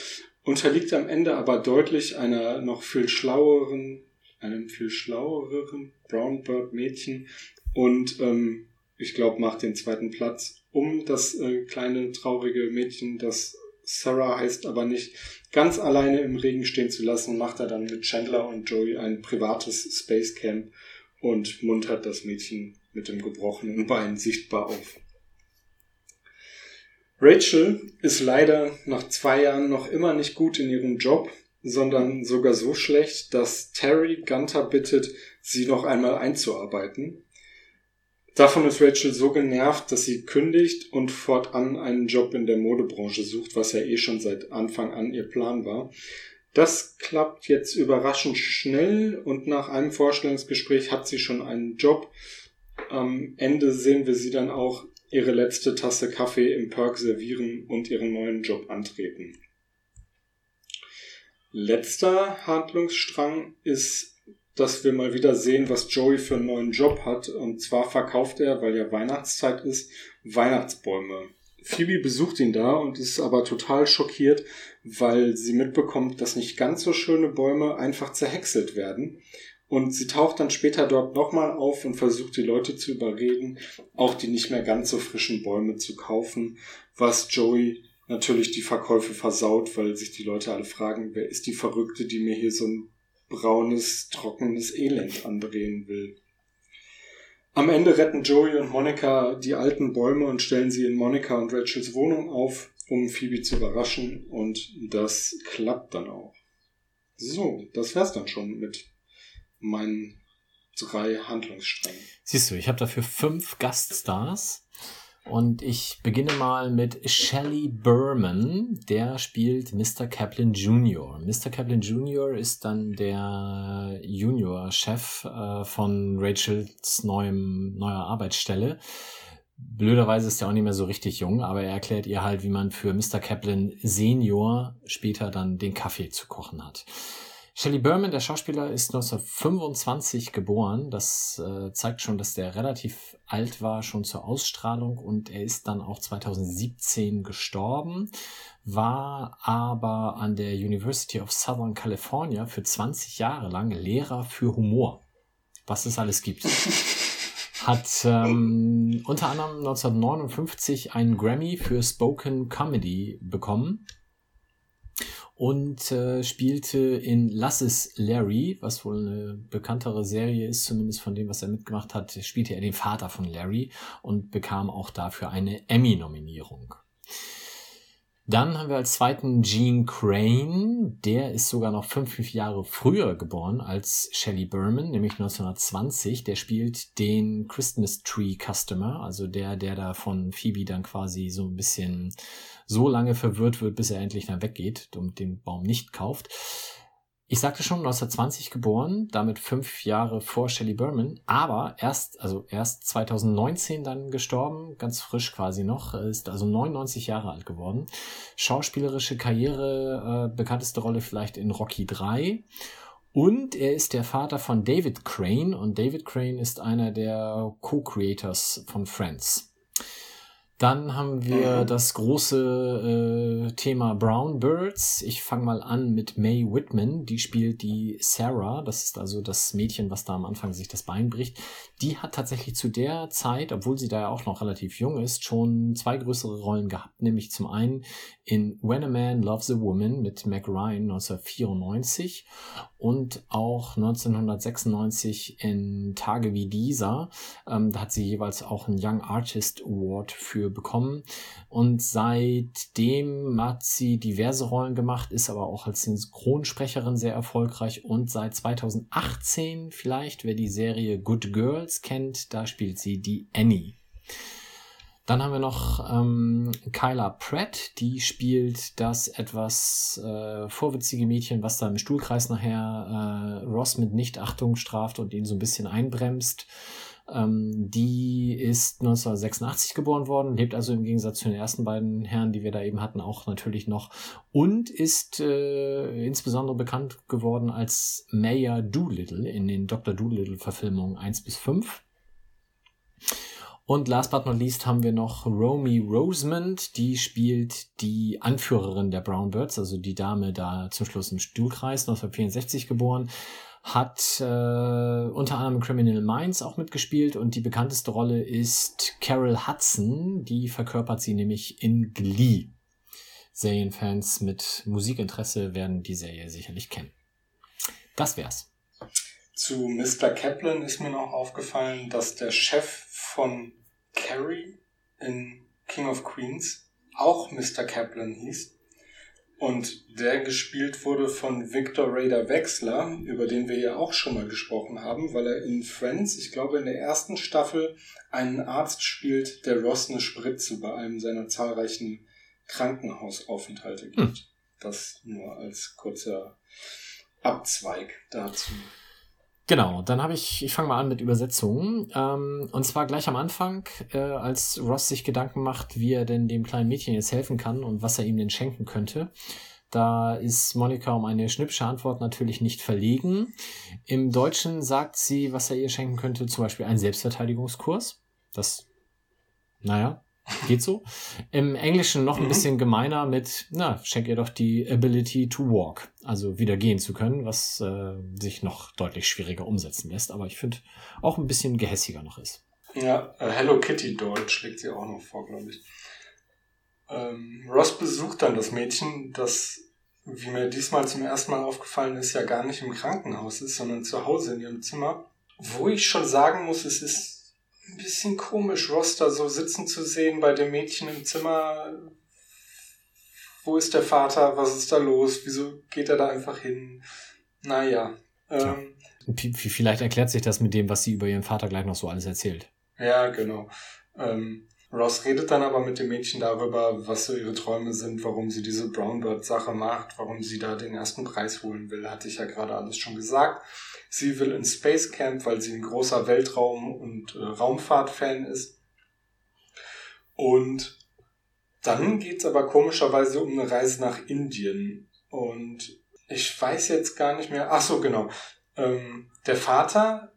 unterliegt am Ende aber deutlich einer noch viel schlaueren, einem viel schlaueren Brownbird-Mädchen und ähm, ich glaube macht den zweiten Platz, um das äh, kleine traurige Mädchen, das Sarah heißt aber nicht, ganz alleine im Regen stehen zu lassen, macht er dann mit Chandler und Joey ein privates Space Camp und muntert das Mädchen mit dem gebrochenen Bein sichtbar auf. Rachel ist leider nach zwei Jahren noch immer nicht gut in ihrem Job, sondern sogar so schlecht, dass Terry Gunter bittet, sie noch einmal einzuarbeiten. Davon ist Rachel so genervt, dass sie kündigt und fortan einen Job in der Modebranche sucht, was ja eh schon seit Anfang an ihr Plan war. Das klappt jetzt überraschend schnell und nach einem Vorstellungsgespräch hat sie schon einen Job. Am Ende sehen wir sie dann auch ihre letzte Tasse Kaffee im Perk servieren und ihren neuen Job antreten. Letzter Handlungsstrang ist, dass wir mal wieder sehen, was Joey für einen neuen Job hat. Und zwar verkauft er, weil ja Weihnachtszeit ist, Weihnachtsbäume. Phoebe besucht ihn da und ist aber total schockiert, weil sie mitbekommt, dass nicht ganz so schöne Bäume einfach zerhäckselt werden. Und sie taucht dann später dort nochmal auf und versucht die Leute zu überreden, auch die nicht mehr ganz so frischen Bäume zu kaufen, was Joey natürlich die Verkäufe versaut, weil sich die Leute alle fragen, wer ist die Verrückte, die mir hier so ein braunes, trockenes Elend andrehen will. Am Ende retten Joey und Monika die alten Bäume und stellen sie in Monika und Rachels Wohnung auf, um Phoebe zu überraschen und das klappt dann auch. So, das wär's dann schon mit meinen drei Handlungssträngen. Siehst du, ich habe dafür fünf Gaststars. Und ich beginne mal mit Shelley Berman, der spielt Mr. Kaplan Jr. Mr. Kaplan Jr. ist dann der Junior-Chef äh, von Rachels neuem, neuer Arbeitsstelle. Blöderweise ist er auch nicht mehr so richtig jung, aber er erklärt ihr halt, wie man für Mr. Kaplan Senior später dann den Kaffee zu kochen hat. Shelley Berman, der Schauspieler, ist 1925 geboren. Das äh, zeigt schon, dass der relativ alt war, schon zur Ausstrahlung. Und er ist dann auch 2017 gestorben, war aber an der University of Southern California für 20 Jahre lang Lehrer für Humor. Was es alles gibt. Hat ähm, unter anderem 1959 einen Grammy für Spoken Comedy bekommen und äh, spielte in Lass es Larry, was wohl eine bekanntere Serie ist, zumindest von dem, was er mitgemacht hat, spielte er den Vater von Larry und bekam auch dafür eine Emmy-Nominierung. Dann haben wir als zweiten Gene Crane, der ist sogar noch fünf, fünf Jahre früher geboren als Shelley Berman, nämlich 1920. Der spielt den Christmas Tree Customer, also der, der da von Phoebe dann quasi so ein bisschen so lange verwirrt wird, bis er endlich dann weggeht und den Baum nicht kauft. Ich sagte schon 1920 geboren, damit fünf Jahre vor Shelley Berman, aber erst, also erst 2019 dann gestorben, ganz frisch quasi noch, ist also 99 Jahre alt geworden. Schauspielerische Karriere, äh, bekannteste Rolle vielleicht in Rocky 3. Und er ist der Vater von David Crane und David Crane ist einer der Co-Creators von Friends. Dann haben wir mhm. das große äh, Thema Brown Birds. Ich fange mal an mit Mae Whitman. Die spielt die Sarah. Das ist also das Mädchen, was da am Anfang sich das Bein bricht. Die hat tatsächlich zu der Zeit, obwohl sie da ja auch noch relativ jung ist, schon zwei größere Rollen gehabt. Nämlich zum einen in When a Man Loves a Woman mit Mac Ryan 1994 und auch 1996 in Tage wie dieser. Ähm, da hat sie jeweils auch einen Young Artist Award für bekommen. Und seitdem hat sie diverse Rollen gemacht, ist aber auch als Synchronsprecherin sehr erfolgreich. Und seit 2018 vielleicht, wer die Serie Good Girls kennt, da spielt sie die Annie. Dann haben wir noch ähm, Kyla Pratt, die spielt das etwas äh, vorwitzige Mädchen, was da im Stuhlkreis nachher äh, Ross mit Nichtachtung straft und ihn so ein bisschen einbremst. Ähm, die ist 1986 geboren worden, lebt also im Gegensatz zu den ersten beiden Herren, die wir da eben hatten, auch natürlich noch und ist äh, insbesondere bekannt geworden als Mayor Doolittle in den Dr. Doolittle-Verfilmungen 1 bis 5. Und last but not least haben wir noch Romy Rosemond, die spielt die Anführerin der Brown Birds, also die Dame da zum Schluss im Stuhlkreis, 1964 geboren, hat äh, unter anderem Criminal Minds auch mitgespielt und die bekannteste Rolle ist Carol Hudson, die verkörpert sie nämlich in Glee. Serienfans mit Musikinteresse werden die Serie sicherlich kennen. Das wär's. Zu Mr. Kaplan ist mir noch aufgefallen, dass der Chef von Carrie in King of Queens auch Mr. Kaplan hieß. Und der gespielt wurde von Victor Raider Wechsler, über den wir ja auch schon mal gesprochen haben, weil er in Friends, ich glaube in der ersten Staffel, einen Arzt spielt, der Ross eine Spritze bei einem seiner zahlreichen Krankenhausaufenthalte gibt. Hm. Das nur als kurzer Abzweig dazu. Genau, dann habe ich, ich fange mal an mit Übersetzungen. Ähm, und zwar gleich am Anfang, äh, als Ross sich Gedanken macht, wie er denn dem kleinen Mädchen jetzt helfen kann und was er ihm denn schenken könnte. Da ist Monika um eine schnippische Antwort natürlich nicht verlegen. Im Deutschen sagt sie, was er ihr schenken könnte, zum Beispiel einen Selbstverteidigungskurs. Das, naja, Geht so. Im Englischen noch ein mhm. bisschen gemeiner mit, na, schenk ihr doch die Ability to walk, also wieder gehen zu können, was äh, sich noch deutlich schwieriger umsetzen lässt, aber ich finde auch ein bisschen gehässiger noch ist. Ja, äh, Hello Kitty Doll schlägt sie auch noch vor, glaube ich. Ähm, Ross besucht dann das Mädchen, das, wie mir diesmal zum ersten Mal aufgefallen ist, ja gar nicht im Krankenhaus ist, sondern zu Hause in ihrem Zimmer. Wo ich schon sagen muss, es ist ein bisschen komisch, Ross da so sitzen zu sehen bei dem Mädchen im Zimmer. Wo ist der Vater? Was ist da los? Wieso geht er da einfach hin? Naja. Ähm, Vielleicht erklärt sich das mit dem, was sie über ihren Vater gleich noch so alles erzählt. Ja, genau. Ähm, Ross redet dann aber mit dem Mädchen darüber, was so ihre Träume sind, warum sie diese Brownbird-Sache macht, warum sie da den ersten Preis holen will, hatte ich ja gerade alles schon gesagt. Sie will ins Space Camp, weil sie ein großer Weltraum- und äh, Raumfahrt-Fan ist. Und dann geht's aber komischerweise um eine Reise nach Indien. Und ich weiß jetzt gar nicht mehr. Ach so, genau. Ähm, der Vater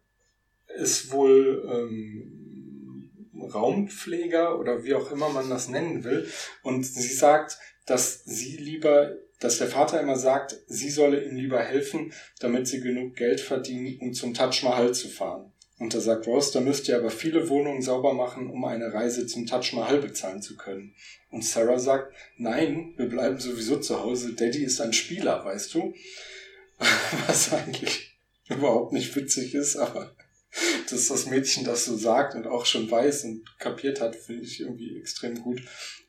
ist wohl ähm, Raumpfleger oder wie auch immer man das nennen will. Und sie sagt, dass sie lieber dass der Vater immer sagt, sie solle ihm lieber helfen, damit sie genug Geld verdienen, um zum Taj Mahal zu fahren. Und da sagt Ross, da müsst ihr aber viele Wohnungen sauber machen, um eine Reise zum Taj Mahal bezahlen zu können. Und Sarah sagt, nein, wir bleiben sowieso zu Hause, Daddy ist ein Spieler, weißt du? Was eigentlich überhaupt nicht witzig ist, aber dass das Mädchen das so sagt und auch schon weiß und kapiert hat, finde ich irgendwie extrem gut.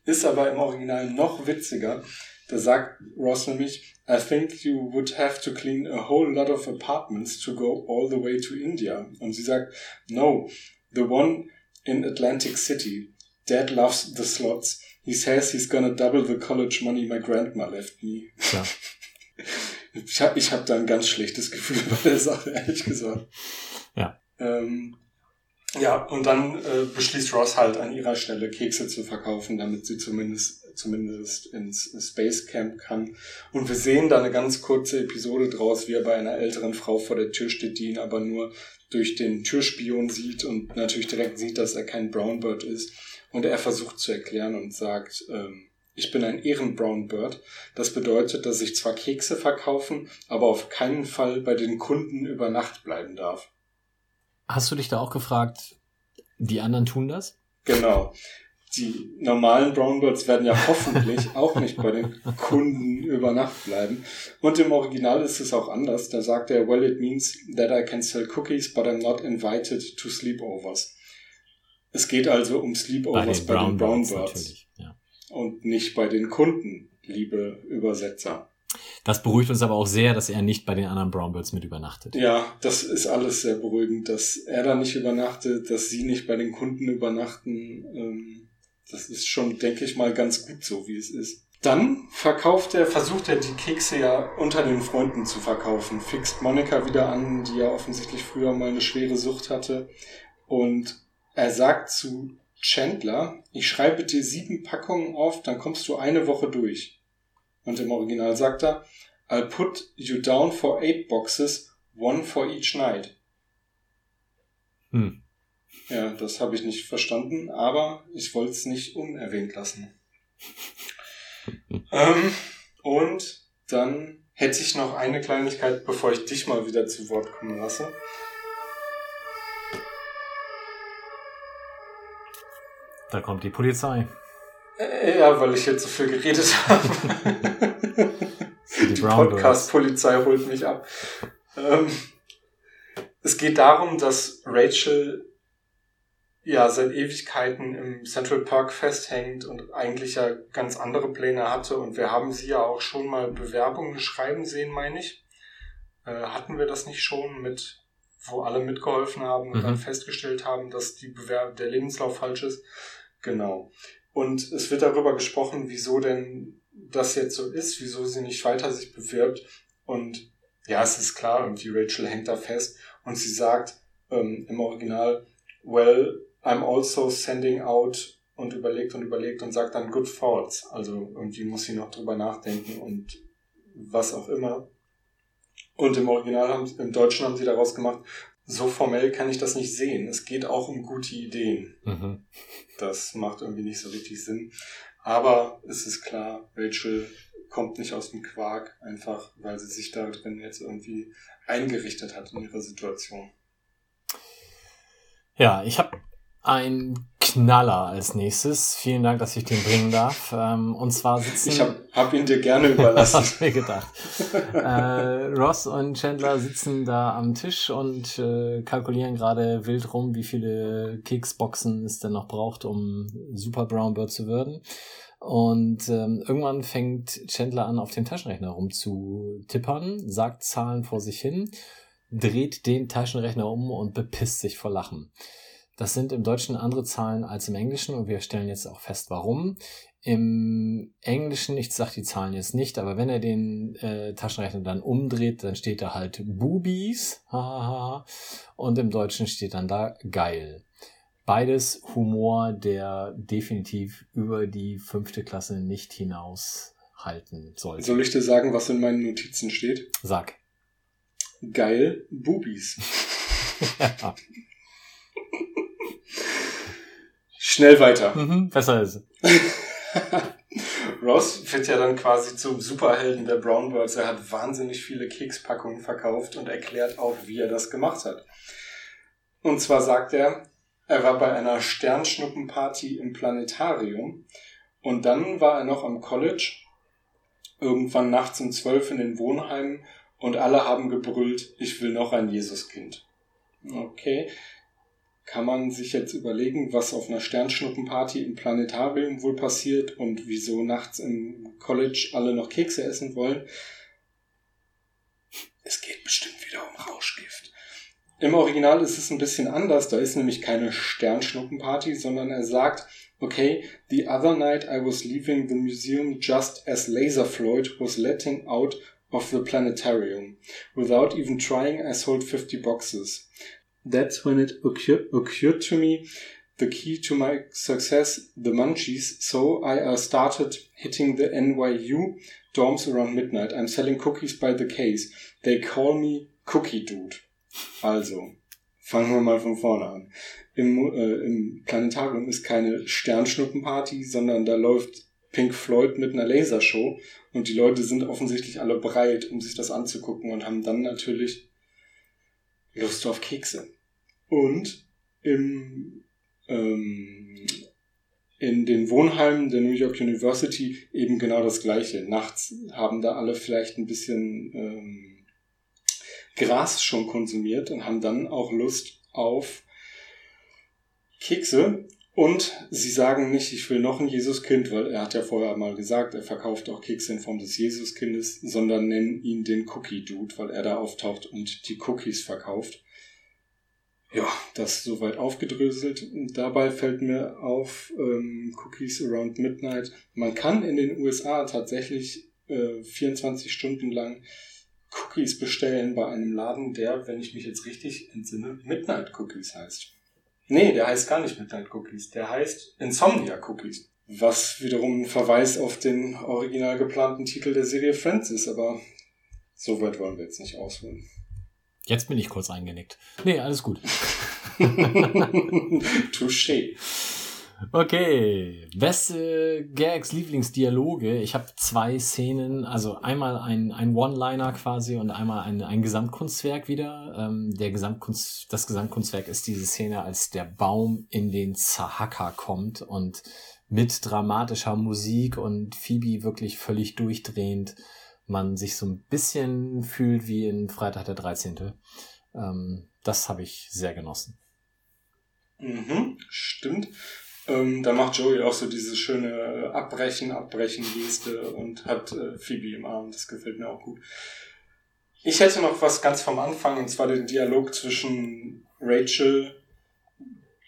Ist aber im Original noch witziger, da sagt Ross nämlich, I think you would have to clean a whole lot of apartments to go all the way to India. Und sie sagt, no, the one in Atlantic City. Dad loves the slots. He says he's gonna double the college money my grandma left me. Ja. Ich habe ich hab da ein ganz schlechtes Gefühl bei der Sache, ehrlich gesagt. Ja. Ähm, ja, und dann äh, beschließt Ross halt an ihrer Stelle Kekse zu verkaufen, damit sie zumindest, zumindest ins Space Camp kann. Und wir sehen da eine ganz kurze Episode draus, wie er bei einer älteren Frau vor der Tür steht, die ihn aber nur durch den Türspion sieht und natürlich direkt sieht, dass er kein Brownbird ist. Und er versucht zu erklären und sagt, ähm, ich bin ein Ehrenbrownbird. Das bedeutet, dass ich zwar Kekse verkaufen, aber auf keinen Fall bei den Kunden über Nacht bleiben darf. Hast du dich da auch gefragt, die anderen tun das? Genau. Die normalen Brownbirds werden ja hoffentlich auch nicht bei den Kunden über Nacht bleiben. Und im Original ist es auch anders. Da sagt er, well, it means that I can sell cookies, but I'm not invited to sleepovers. Es geht also um Sleepovers bei den, Brown Birds. Ja. Und nicht bei den Kunden, liebe Übersetzer. Das beruhigt uns aber auch sehr, dass er nicht bei den anderen Brownbirds mit übernachtet. Ja, das ist alles sehr beruhigend, dass er da nicht übernachtet, dass sie nicht bei den Kunden übernachten. Ähm, das ist schon, denke ich mal, ganz gut so, wie es ist. Dann verkauft er, versucht er die Kekse ja unter den Freunden zu verkaufen, fixt Monika wieder an, die ja offensichtlich früher mal eine schwere Sucht hatte. Und er sagt zu Chandler, ich schreibe dir sieben Packungen auf, dann kommst du eine Woche durch. Und im Original sagt er, I'll put you down for eight boxes, one for each night. Hm. Ja, das habe ich nicht verstanden, aber ich wollte es nicht unerwähnt lassen. ähm, und dann hätte ich noch eine Kleinigkeit, bevor ich dich mal wieder zu Wort kommen lasse. Da kommt die Polizei. Äh, ja, weil ich jetzt so viel geredet habe. Die, die Podcast-Polizei holt mich ab. Ähm, es geht darum, dass Rachel ja seit Ewigkeiten im Central Park festhängt und eigentlich ja ganz andere Pläne hatte. Und wir haben sie ja auch schon mal Bewerbungen schreiben sehen, meine ich. Äh, hatten wir das nicht schon mit, wo alle mitgeholfen haben und mhm. dann festgestellt haben, dass die Bewerb der Lebenslauf falsch ist? Genau. Und es wird darüber gesprochen, wieso denn das jetzt so ist, wieso sie nicht weiter sich bewirbt. Und ja, es ist klar, irgendwie Rachel hängt da fest und sie sagt ähm, im Original, well, I'm also sending out und überlegt und überlegt und sagt dann good thoughts. Also irgendwie muss sie noch drüber nachdenken und was auch immer. Und im Original haben, im Deutschen haben sie daraus gemacht, so formell kann ich das nicht sehen. Es geht auch um gute Ideen. Mhm. Das macht irgendwie nicht so richtig Sinn. Aber es ist klar, Rachel kommt nicht aus dem Quark, einfach weil sie sich da drin jetzt irgendwie eingerichtet hat in ihrer Situation. Ja, ich habe ein Knaller als nächstes. Vielen Dank, dass ich den bringen darf. Ähm, und zwar sitzen. Ich habe hab ihn dir gerne überlassen. Hast mir gedacht. äh, Ross und Chandler sitzen da am Tisch und äh, kalkulieren gerade wild rum, wie viele Keksboxen es denn noch braucht, um Super Brown Bird zu werden. Und ähm, irgendwann fängt Chandler an, auf dem Taschenrechner rumzutippern, sagt Zahlen vor sich hin, dreht den Taschenrechner um und bepisst sich vor Lachen. Das sind im Deutschen andere Zahlen als im Englischen und wir stellen jetzt auch fest, warum. Im Englischen, ich sage die Zahlen jetzt nicht, aber wenn er den äh, Taschenrechner dann umdreht, dann steht da halt Boobies, und im Deutschen steht dann da geil. Beides Humor, der definitiv über die fünfte Klasse nicht hinaus halten sollte. Soll ich dir sagen, was in meinen Notizen steht? Sag. Geil, Boobies. ja. Schnell weiter. Mhm, besser ist. Ross wird ja dann quasi zum Superhelden der Brownbirds. Er hat wahnsinnig viele Kekspackungen verkauft und erklärt auch, wie er das gemacht hat. Und zwar sagt er, er war bei einer Sternschnuppenparty im Planetarium und dann war er noch am College, irgendwann nachts um zwölf in den Wohnheimen und alle haben gebrüllt, ich will noch ein Jesuskind. Okay, kann man sich jetzt überlegen, was auf einer Sternschnuppenparty im Planetarium wohl passiert und wieso nachts im College alle noch Kekse essen wollen. Es geht bestimmt wieder um Rauschgift. Im Original ist es ein bisschen anders, da ist nämlich keine Sternschnuppenparty, sondern er sagt, okay, the other night I was leaving the museum just as Laser Floyd was letting out of the planetarium. Without even trying, I sold 50 boxes. That's when it occur- occurred to me the key to my success, the munchies. So I uh, started hitting the NYU dorms around midnight. I'm selling cookies by the case. They call me Cookie Dude. Also, fangen wir mal von vorne an. Im, äh, im Planetarium ist keine Sternschnuppenparty, sondern da läuft Pink Floyd mit einer Lasershow und die Leute sind offensichtlich alle bereit, um sich das anzugucken und haben dann natürlich Lust auf Kekse. Und im, ähm, in den Wohnheimen der New York University eben genau das gleiche. Nachts haben da alle vielleicht ein bisschen ähm, Gras schon konsumiert und haben dann auch Lust auf Kekse. Und sie sagen nicht, ich will noch ein Jesuskind, weil er hat ja vorher mal gesagt, er verkauft auch Kekse in Form des Jesuskindes, sondern nennen ihn den Cookie Dude, weil er da auftaucht und die Cookies verkauft. Ja, das soweit aufgedröselt. Und dabei fällt mir auf ähm, Cookies Around Midnight. Man kann in den USA tatsächlich äh, 24 Stunden lang Cookies bestellen bei einem Laden, der, wenn ich mich jetzt richtig entsinne, Midnight Cookies heißt. Nee, der heißt gar nicht Midnight Cookies. Der heißt Insomnia Cookies. Was wiederum ein Verweis auf den original geplanten Titel der Serie Friends ist, aber so weit wollen wir jetzt nicht ausholen. Jetzt bin ich kurz eingenickt. Nee, alles gut. Touché. Okay, beste Gags, Lieblingsdialoge. Ich habe zwei Szenen, also einmal ein, ein One-Liner quasi und einmal ein, ein Gesamtkunstwerk wieder. Ähm, der Gesamtkunst, das Gesamtkunstwerk ist diese Szene, als der Baum in den Zahaka kommt und mit dramatischer Musik und Phoebe wirklich völlig durchdrehend man sich so ein bisschen fühlt wie in Freitag der 13. Ähm, das habe ich sehr genossen. Mhm, stimmt. Ähm, da macht Joey auch so diese schöne Abbrechen, Abbrechen-Geste und hat äh, Phoebe im Arm. Das gefällt mir auch gut. Ich hätte noch was ganz vom Anfang, und zwar den Dialog zwischen Rachel,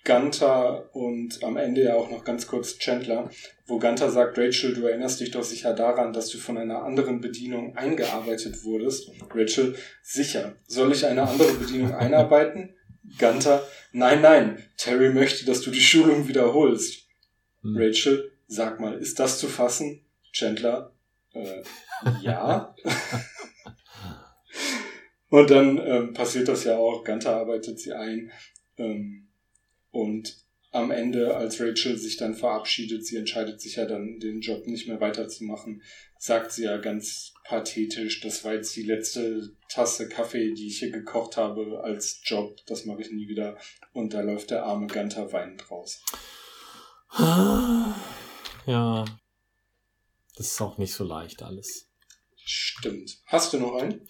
Gunther und am Ende ja auch noch ganz kurz Chandler, wo Gunther sagt, Rachel, du erinnerst dich doch sicher daran, dass du von einer anderen Bedienung eingearbeitet wurdest. Rachel, sicher. Soll ich eine andere Bedienung einarbeiten? Gunther, nein, nein, Terry möchte, dass du die Schulung wiederholst. Hm. Rachel, sag mal, ist das zu fassen? Chandler, äh, ja. und dann ähm, passiert das ja auch, Gunther arbeitet sie ein. Ähm, und am Ende, als Rachel sich dann verabschiedet, sie entscheidet sich ja dann, den Job nicht mehr weiterzumachen, sagt sie ja ganz pathetisch, das war jetzt die letzte Tasse Kaffee, die ich hier gekocht habe als Job, das mache ich nie wieder. Und da läuft der arme Gunther weinend raus. Ja, das ist auch nicht so leicht alles. Stimmt. Hast du noch einen?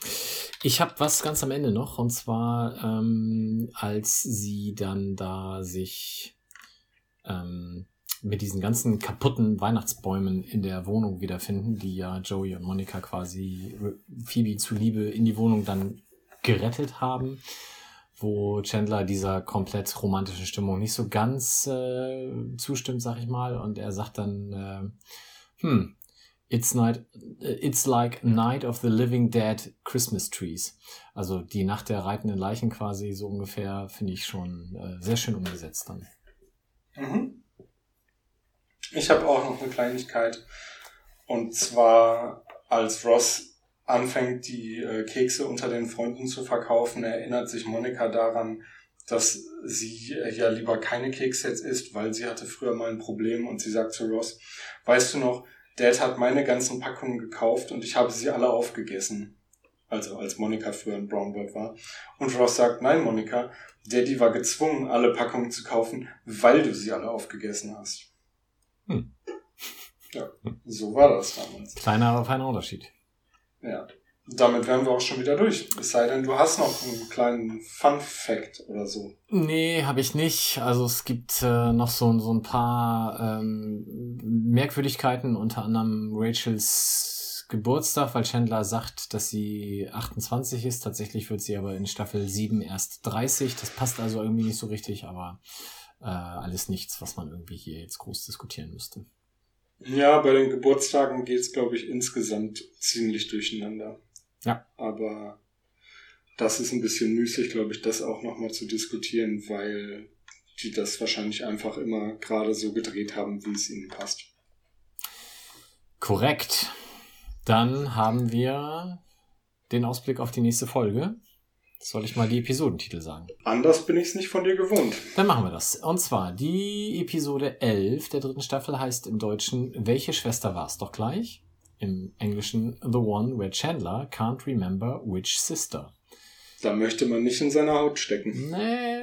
Ich habe was ganz am Ende noch, und zwar ähm, als sie dann da sich ähm, mit diesen ganzen kaputten Weihnachtsbäumen in der Wohnung wiederfinden, die ja Joey und Monika quasi Phoebe zuliebe in die Wohnung dann gerettet haben, wo Chandler dieser komplett romantischen Stimmung nicht so ganz äh, zustimmt, sag ich mal, und er sagt dann, äh, hm, It's night, it's like Night of the Living Dead Christmas Trees. Also die Nacht der reitenden Leichen quasi so ungefähr, finde ich schon äh, sehr schön umgesetzt dann. Mhm. Ich habe auch noch eine Kleinigkeit. Und zwar, als Ross anfängt, die äh, Kekse unter den Freunden zu verkaufen, erinnert sich Monika daran, dass sie äh, ja lieber keine Kekse jetzt isst, weil sie hatte früher mal ein Problem und sie sagt zu Ross, weißt du noch, Dad hat meine ganzen Packungen gekauft und ich habe sie alle aufgegessen. Also als Monika früher ein Brownbird war. Und Ross sagt, nein, Monika, Daddy war gezwungen, alle Packungen zu kaufen, weil du sie alle aufgegessen hast. Hm. Ja, so war das damals. Kleiner, aber feiner Unterschied. Ja. Damit wären wir auch schon wieder durch. Es sei denn, du hast noch einen kleinen Fun Fact oder so. Nee, habe ich nicht. Also es gibt äh, noch so, so ein paar ähm, Merkwürdigkeiten, unter anderem Rachels Geburtstag, weil Chandler sagt, dass sie 28 ist. Tatsächlich wird sie aber in Staffel 7 erst 30. Das passt also irgendwie nicht so richtig, aber äh, alles nichts, was man irgendwie hier jetzt groß diskutieren müsste. Ja, bei den Geburtstagen geht's, glaube ich, insgesamt ziemlich durcheinander. Ja. Aber das ist ein bisschen müßig, glaube ich, das auch nochmal zu diskutieren, weil die das wahrscheinlich einfach immer gerade so gedreht haben, wie es ihnen passt. Korrekt. Dann haben wir den Ausblick auf die nächste Folge. Soll ich mal die Episodentitel sagen? Anders bin ich es nicht von dir gewohnt. Dann machen wir das. Und zwar die Episode 11 der dritten Staffel heißt im Deutschen Welche Schwester war es doch gleich? Im Englischen The One Where Chandler can't remember which sister. Da möchte man nicht in seiner Haut stecken. Nee,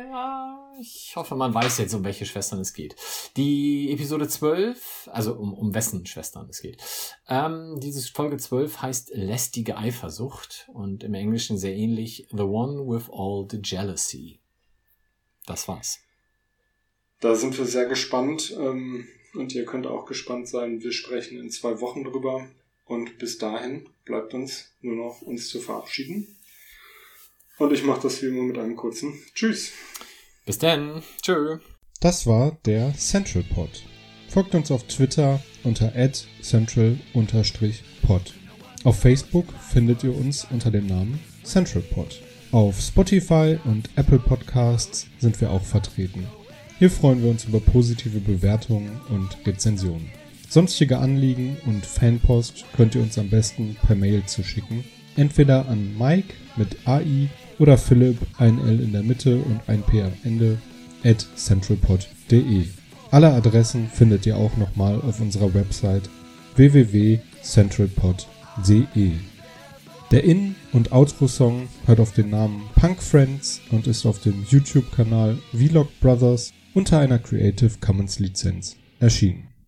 ich hoffe, man weiß jetzt, um welche Schwestern es geht. Die Episode 12, also um, um wessen Schwestern es geht. Ähm, diese Folge 12 heißt Lästige Eifersucht und im Englischen sehr ähnlich The One with All the Jealousy. Das war's. Da sind wir sehr gespannt ähm, und ihr könnt auch gespannt sein. Wir sprechen in zwei Wochen drüber und bis dahin bleibt uns nur noch uns zu verabschieden. Und ich mache das wie immer mit einem kurzen Tschüss. Bis dann. Tschö. Das war der Central Pod. Folgt uns auf Twitter unter central-pod. Auf Facebook findet ihr uns unter dem Namen Central Pod. Auf Spotify und Apple Podcasts sind wir auch vertreten. Hier freuen wir uns über positive Bewertungen und Rezensionen. Sonstige Anliegen und Fanpost könnt ihr uns am besten per Mail zuschicken. Entweder an Mike mit AI oder Philipp, ein L in der Mitte und ein P am Ende, at centralpod.de. Alle Adressen findet ihr auch nochmal auf unserer Website www.centralpod.de. Der In- und Outro-Song hört auf den Namen Punk Friends und ist auf dem YouTube-Kanal Vlog Brothers unter einer Creative Commons Lizenz erschienen.